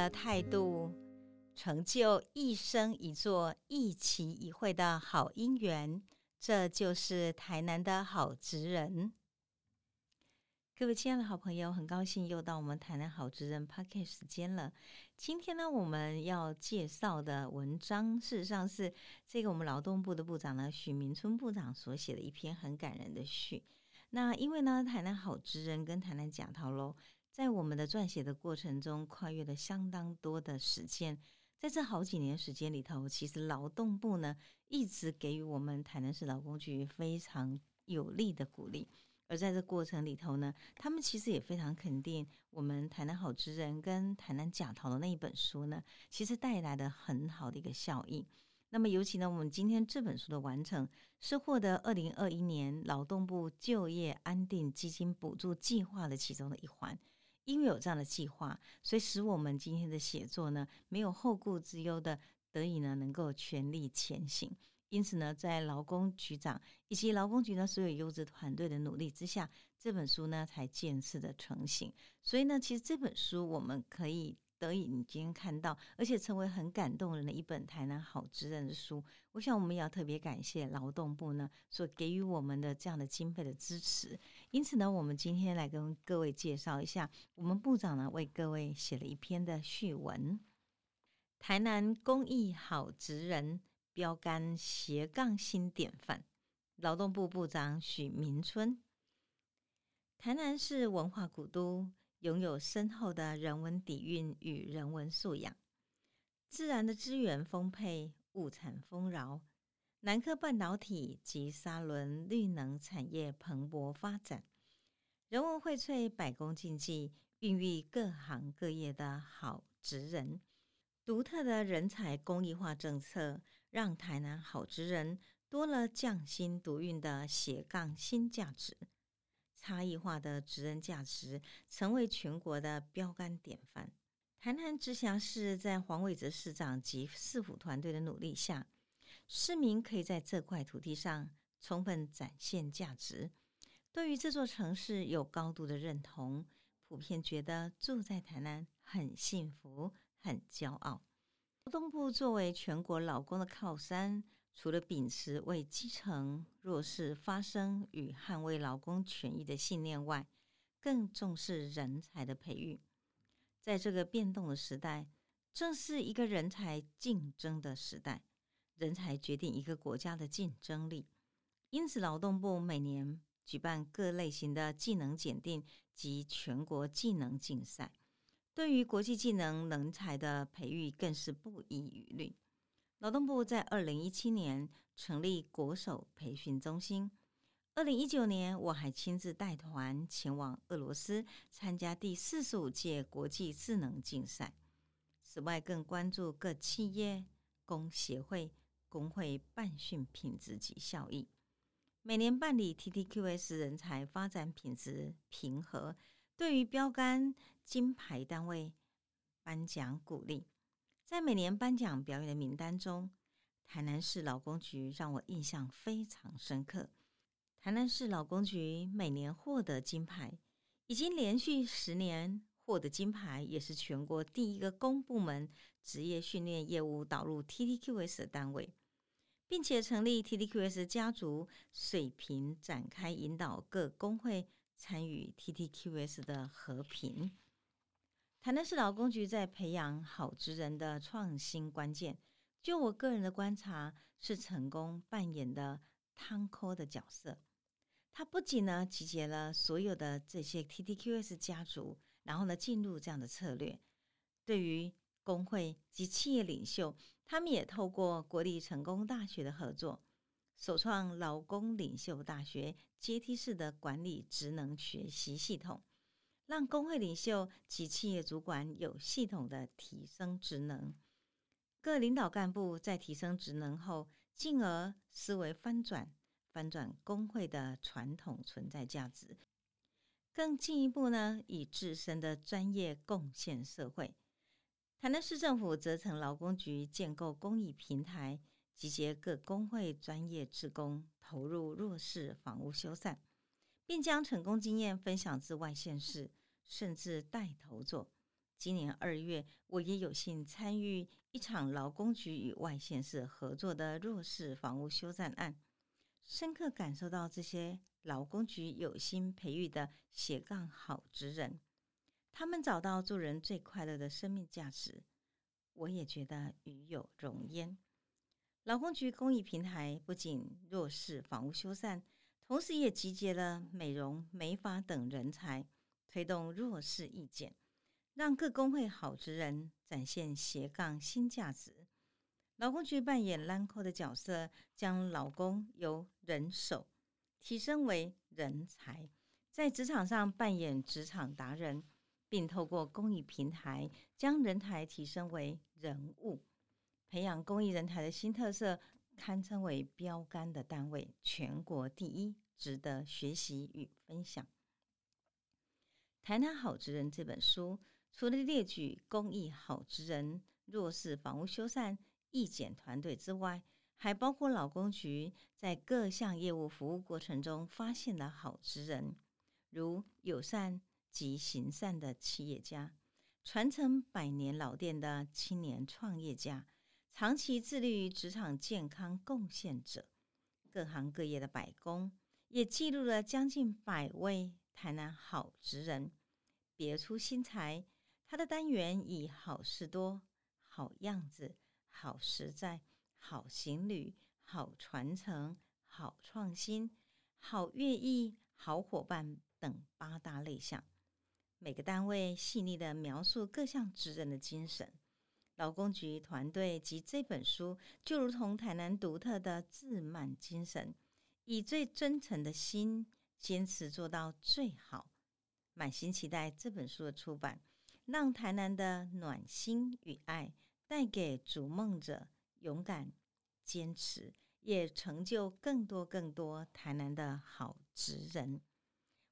的态度，成就一生一座、一期一会的好姻缘。这就是台南的好职人。各位亲爱的好朋友，很高兴又到我们台南好职人 p o c k e t 时间了。今天呢，我们要介绍的文章，事实上是这个我们劳动部的部长呢许明春部长所写的一篇很感人的序。那因为呢，台南好职人跟台南假桃楼，在我们的撰写的过程中，跨越了相当多的时间。在这好几年时间里头，其实劳动部呢一直给予我们台南市劳工局非常有力的鼓励。而在这过程里头呢，他们其实也非常肯定我们台南好职人跟台南假桃的那一本书呢，其实带来的很好的一个效应。那么尤其呢，我们今天这本书的完成是获得二零二一年劳动部就业安定基金补助计划的其中的一环。因为有这样的计划，所以使我们今天的写作呢，没有后顾之忧的，得以呢能够全力前行。因此呢，在劳工局长以及劳工局呢所有优质团队的努力之下，这本书呢才渐次的成型。所以呢，其实这本书我们可以得以你今天看到，而且成为很感动人的一本台南好职人的书。我想我们也要特别感谢劳动部呢所给予我们的这样的经费的支持。因此呢，我们今天来跟各位介绍一下，我们部长呢为各位写了一篇的序文：台南公益好职人。标杆斜杠新典范，劳动部部长许明春。台南是文化古都，拥有深厚的人文底蕴与人文素养，自然的资源丰沛，物产丰饶。南科半导体及沙轮绿能产业蓬勃发展，人文荟萃，百工竞技，孕育各行各业的好职人。独特的人才公益化政策，让台南好职人多了匠心独运的斜杠新价值，差异化的职人价值成为全国的标杆典范。台南直辖市在黄伟哲市长及市府团队的努力下，市民可以在这块土地上充分展现价值，对于这座城市有高度的认同，普遍觉得住在台南很幸福。很骄傲。劳动部作为全国劳工的靠山，除了秉持为基层弱势发声与捍卫劳工权益的信念外，更重视人才的培育。在这个变动的时代，正是一个人才竞争的时代，人才决定一个国家的竞争力。因此，劳动部每年举办各类型的技能检定及全国技能竞赛。对于国际技能人才的培育更是不遗余力。劳动部在二零一七年成立国手培训中心，二零一九年我还亲自带团前往俄罗斯参加第四十五届国际智能竞赛。此外，更关注各企业、工协会、工会办训品质及效益，每年办理 TTQS 人才发展品质评核。对于标杆金牌单位颁奖鼓励，在每年颁奖表演的名单中，台南市劳工局让我印象非常深刻。台南市劳工局每年获得金牌，已经连续十年获得金牌，也是全国第一个公部门职业训练业务导入 TTQS 的单位，并且成立 TTQS 家族，水平展开引导各工会。参与 TTQS 的和平，台南市劳工局在培养好职人的创新关键，就我个人的观察，是成功扮演的汤科的角色。他不仅呢集结了所有的这些 TTQS 家族，然后呢进入这样的策略，对于工会及企业领袖，他们也透过国立成功大学的合作。首创劳工领袖大学阶梯式的管理职能学习系统，让工会领袖及企业主管有系统的提升职能。各领导干部在提升职能后，进而思维翻转，翻转工会的传统存在价值，更进一步呢，以自身的专业贡献社会。台南市政府则成劳工局建构公益平台。集结各工会专业职工投入弱势房屋修缮，并将成功经验分享至外县市，甚至带头做，今年二月，我也有幸参与一场劳工局与外县市合作的弱势房屋修缮案，深刻感受到这些劳工局有心培育的斜杠好职人，他们找到助人最快乐的生命价值，我也觉得与有荣焉。劳工局公益平台不仅弱势房屋修缮，同时也集结了美容、美发等人才，推动弱势意见。让各工会好职人展现斜杠新价值。劳工局扮演兰蔻的角色，将劳工由人手提升为人才，在职场上扮演职场达人，并透过公益平台将人才提升为人物，培养公益人才的新特色，堪称为标杆的单位，全国第一，值得学习与分享。《台南好职人》这本书。除了列举公益好职人、弱势房屋修缮义检团队之外，还包括劳工局在各项业务服务过程中发现的好职人，如友善及行善的企业家、传承百年老店的青年创业家、长期致力于职场健康贡献者、各行各业的百工，也记录了将近百位台南好职人，别出心裁。他的单元以好事多、好样子、好实在、好行旅、好传承、好创新、好乐意、好伙伴等八大类项，每个单位细腻的描述各项职人的精神。劳工局团队及这本书就如同台南独特的自满精神，以最真诚的心坚持做到最好，满心期待这本书的出版。让台南的暖心与爱带给逐梦者勇敢、坚持，也成就更多更多台南的好职人。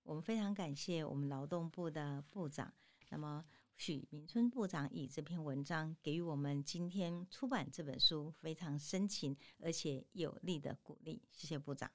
我们非常感谢我们劳动部的部长，那么许明春部长以这篇文章给予我们今天出版这本书非常深情而且有力的鼓励。谢谢部长。